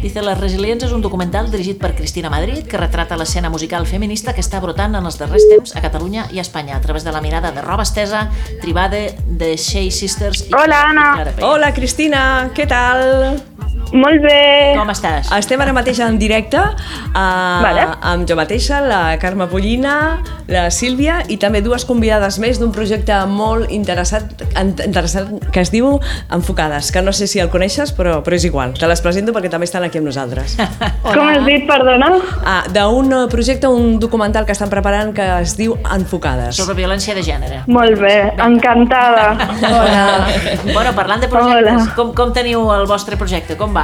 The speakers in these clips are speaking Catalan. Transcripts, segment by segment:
Dice La Resilients és un documental dirigit per Cristina Madrid que retrata l'escena musical feminista que està brotant en els darrers temps a Catalunya i a Espanya a través de la mirada de Roba Estesa, Tribade, de Shea Sisters i Hola, Anna. Hola, Cristina, què tal? Molt bé. Com estàs? Estem ara mateix en directe uh, Vale. amb jo mateixa, la Carme Pollina, la Sílvia i també dues convidades més d'un projecte molt interessant, en- interessant que es diu Enfocades, que no sé si el coneixes, però, però és igual. Te les presento perquè també estan aquí amb nosaltres. Com has dit, perdona? Ah, D'un eh, projecte, un documental que estan preparant que es diu Enfocades. Sobre violència de gènere. Molt bé, encantada. Hola. Bueno, parlant de projectes, Hola. com, com teniu el vostre projecte? Com va?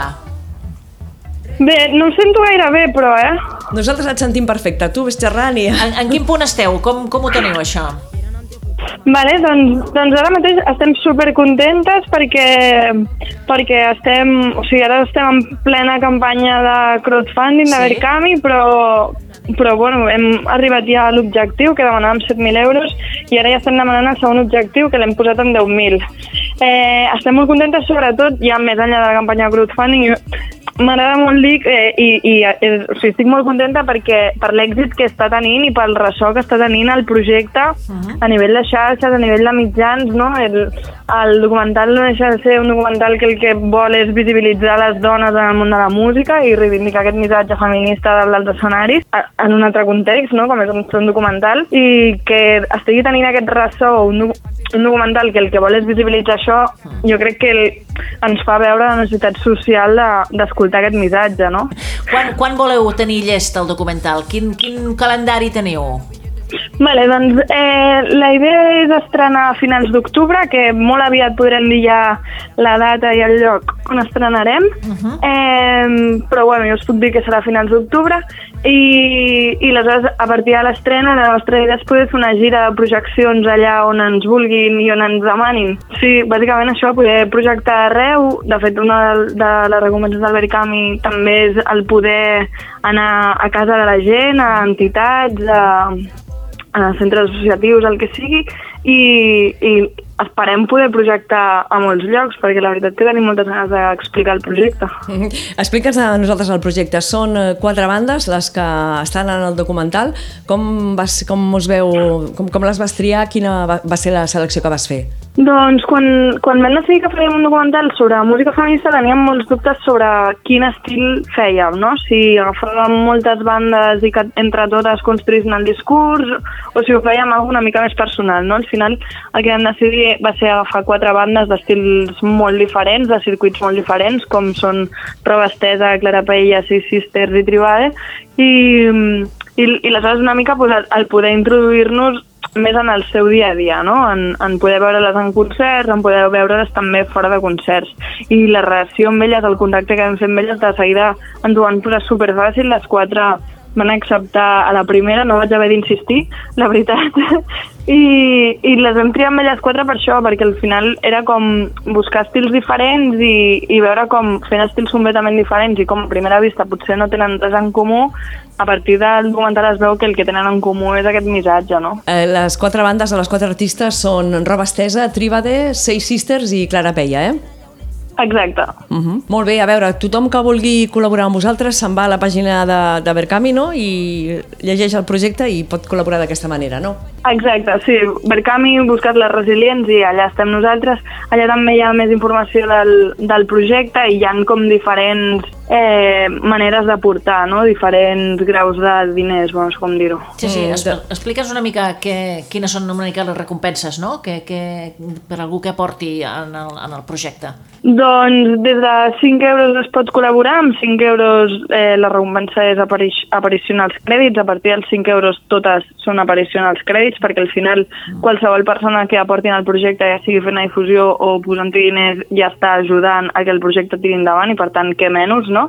Bé, no em sento gaire bé, però, eh? Nosaltres et sentim perfecte, tu ves xerrant i... En, en quin punt esteu? Com, com ho teniu, això? Vale, doncs, doncs ara mateix estem supercontentes perquè, perquè estem, o sigui, ara estem en plena campanya de crowdfunding de Sí. Verkami, però, però bueno, hem arribat ja a l'objectiu, que demanàvem 7.000 euros, i ara ja estem demanant el segon objectiu, que l'hem posat en 10.000. Eh, estem molt contentes, sobretot, ja més enllà de la campanya de crowdfunding, M'agrada molt dir eh, i, i eh, o sigui, estic molt contenta perquè per l'èxit que està tenint i pel ressò que està tenint el projecte a nivell de xarxes, a nivell de mitjans, no? El, el documental no deixa de ser un documental que el que vol és visibilitzar les dones en el món de la música i reivindicar aquest missatge feminista dels escenaris en un altre context, no? com és un, un documental, i que estigui tenint aquest ressò, un, un documental que el que vol és visibilitzar això, jo crec que el, ens fa veure la necessitat social de- d'escoltar aquest missatge, no? Quan, quan voleu tenir llest el documental? Quin, quin calendari teniu? Vale, doncs eh, la idea és estrenar a finals d'octubre, que molt aviat podrem dir ja la data i el lloc on estrenarem, eh, però bueno, jo us puc dir que serà a finals d'octubre, i, i aleshores a partir de l'estrena la nostra idea és poder fer una gira de projeccions allà on ens vulguin i on ens demanin. Sí, bàsicament això, poder projectar arreu, de fet una de, de les recompenses del Verkami també és el poder anar a casa de la gent, a entitats, a, a centres associatius, el que sigui, i, i esperem poder projectar a molts llocs, perquè la veritat que tenim moltes ganes d'explicar el projecte. Explica'ns a nosaltres el projecte. Són eh, quatre bandes les que estan en el documental. Com, vas, com us veu, com, com les vas triar? Quina va, va ser la selecció que vas fer? Doncs quan, quan vam decidir que faríem un documental sobre música feminista teníem molts dubtes sobre quin estil fèiem, no? Si agafàvem moltes bandes i que entre totes construïssin el discurs o si ho fèiem alguna mica més personal, no? Al final el que vam decidir va ser agafar quatre bandes d'estils molt diferents, de circuits molt diferents, com són Roba Estesa, Clara Paella, Six Sisters i Tribade, i, i, i aleshores una mica pues, el poder introduir-nos més en el seu dia a dia, no? en, en poder veure-les en concerts, en poder veure-les també fora de concerts. I la relació amb elles, el contacte que vam fer amb elles, de seguida ens ho van posar superfàcil, les quatre van acceptar a la primera, no vaig haver d'insistir, la veritat. I, I les vam triar amb elles quatre per això, perquè al final era com buscar estils diferents i, i veure com fent estils completament diferents i com a primera vista potser no tenen res en comú, a partir del documental es veu que el que tenen en comú és aquest missatge, no? Eh, les quatre bandes de les quatre artistes són Roba Estesa, Tribade, Six Sisters i Clara Peia, eh? Exacte. Uh -huh. Molt bé, a veure, tothom que vulgui col·laborar amb vosaltres se'n va a la pàgina de, de Verkami, no?, i llegeix el projecte i pot col·laborar d'aquesta manera, no? Exacte, sí. Verkami, buscat les resilients i allà estem nosaltres. Allà també hi ha més informació del, del projecte i hi han com diferents eh, maneres d'aportar, no? Diferents graus de diners, bueno, com dir-ho. Sí, sí, Mm, es, de- explica'ns una mica què, quines són una mica les recompenses, no?, que, que, per algú que aporti en el, en el projecte. Doncs des de 5 euros es pot col·laborar, amb 5 euros eh, la recompensa és apari aparició als crèdits, a partir dels 5 euros totes són aparició als crèdits, perquè al final qualsevol persona que aporti al projecte, ja sigui fent una difusió o posant diners, ja està ajudant a que el projecte tiri endavant i per tant què menys, no?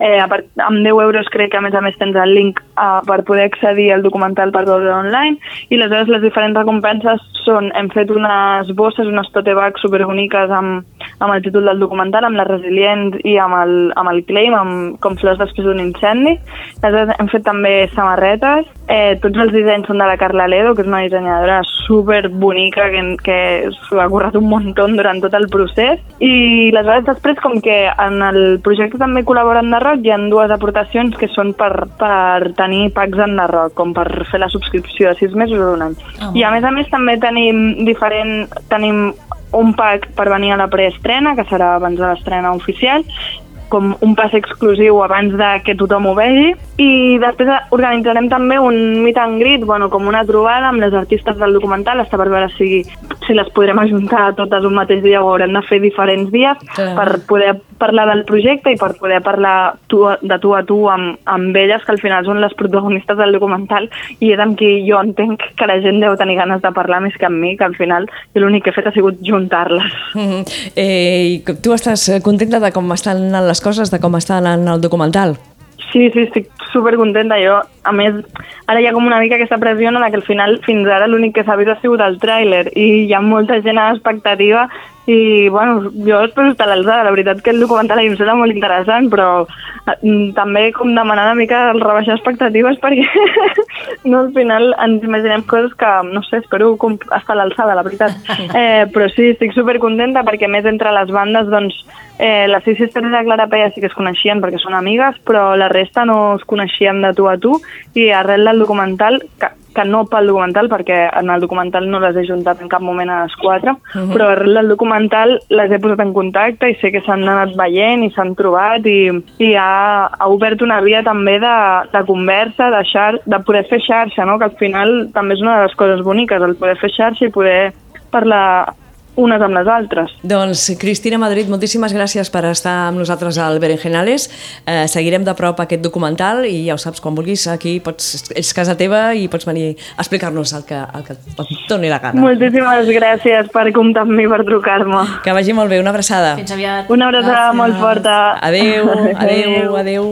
Eh, a part, amb 10 euros crec que a més a més tens el link uh, per poder accedir al documental per veure online i aleshores les diferents recompenses són, hem fet unes bosses, unes tote bags superboniques amb, amb el títol del documental, amb la Resilient i amb el, amb el claim, amb, com flors després d'un incendi. Aleshores hem fet també samarretes, eh, tots els dissenys són de la Carla Ledo, que és una dissenyadora super bonica que, que s'ho ha currat un muntó durant tot el procés i aleshores després com que en el projecte també col·laboren de rock hi ha dues aportacions que són per, per tenir packs en de rock, com per fer la subscripció de sis mesos o d'un any. Ah, I a més a més també tenim diferent, tenim un pack per venir a la preestrena, que serà abans de l'estrena oficial, com un pas exclusiu abans de que tothom ho vegi i després organitzarem també un meet and greet, bueno, com una trobada amb les artistes del documental, està per veure si, si les podrem ajuntar totes un mateix dia o haurem de fer diferents dies Clar. per poder parlar del projecte i per poder parlar tu, de tu a tu amb, amb elles, que al final són les protagonistes del documental i és amb qui jo entenc que la gent deu tenir ganes de parlar més que amb mi, que al final jo l'únic que he fet ha sigut juntar-les. Mhm. Eh, i tu estàs contenta de com estan anant les coses, de com està anant el documental? Sí, sí, estic super contenta. Jo, a més, ara hi ha com una mica aquesta pressió en que al final, fins ara, l'únic que s'ha vist ha sigut el tràiler i hi ha molta gent a l'expectativa i, bueno, jo espero estar a l'alçada. La veritat que el documental em sembla molt interessant, però eh, també com demanar una mica el rebaixar expectatives perquè no, al final ens imaginem coses que, no sé, espero estar a l'alçada, la veritat. Eh, però sí, estic super contenta perquè més entre les bandes, doncs, eh, les Six Sisters i la Clara Peia sí que es coneixien perquè són amigues, però la resta no es coneixien de tu a tu i arrel del documental, que, que no pel documental, perquè en el documental no les he juntat en cap moment a les quatre, però arrel del documental les he posat en contacte i sé que s'han anat veient i s'han trobat i, i ha, ha obert una via també de, de conversa, de, xar, de poder fer xarxa, no? que al final també és una de les coses boniques, el poder fer xarxa i poder parlar unes amb les altres. Doncs, Cristina Madrid, moltíssimes gràcies per estar amb nosaltres al Berenjenales. Eh, seguirem de prop aquest documental i ja ho saps, quan vulguis aquí pots, és casa teva i pots venir a explicar-nos el que, el que et doni la gana. Moltíssimes gràcies per comptar amb mi, per trucar-me. Que vagi molt bé, una abraçada. Fins aviat. Una abraçada molt forta. Adeu, adeu, adeu.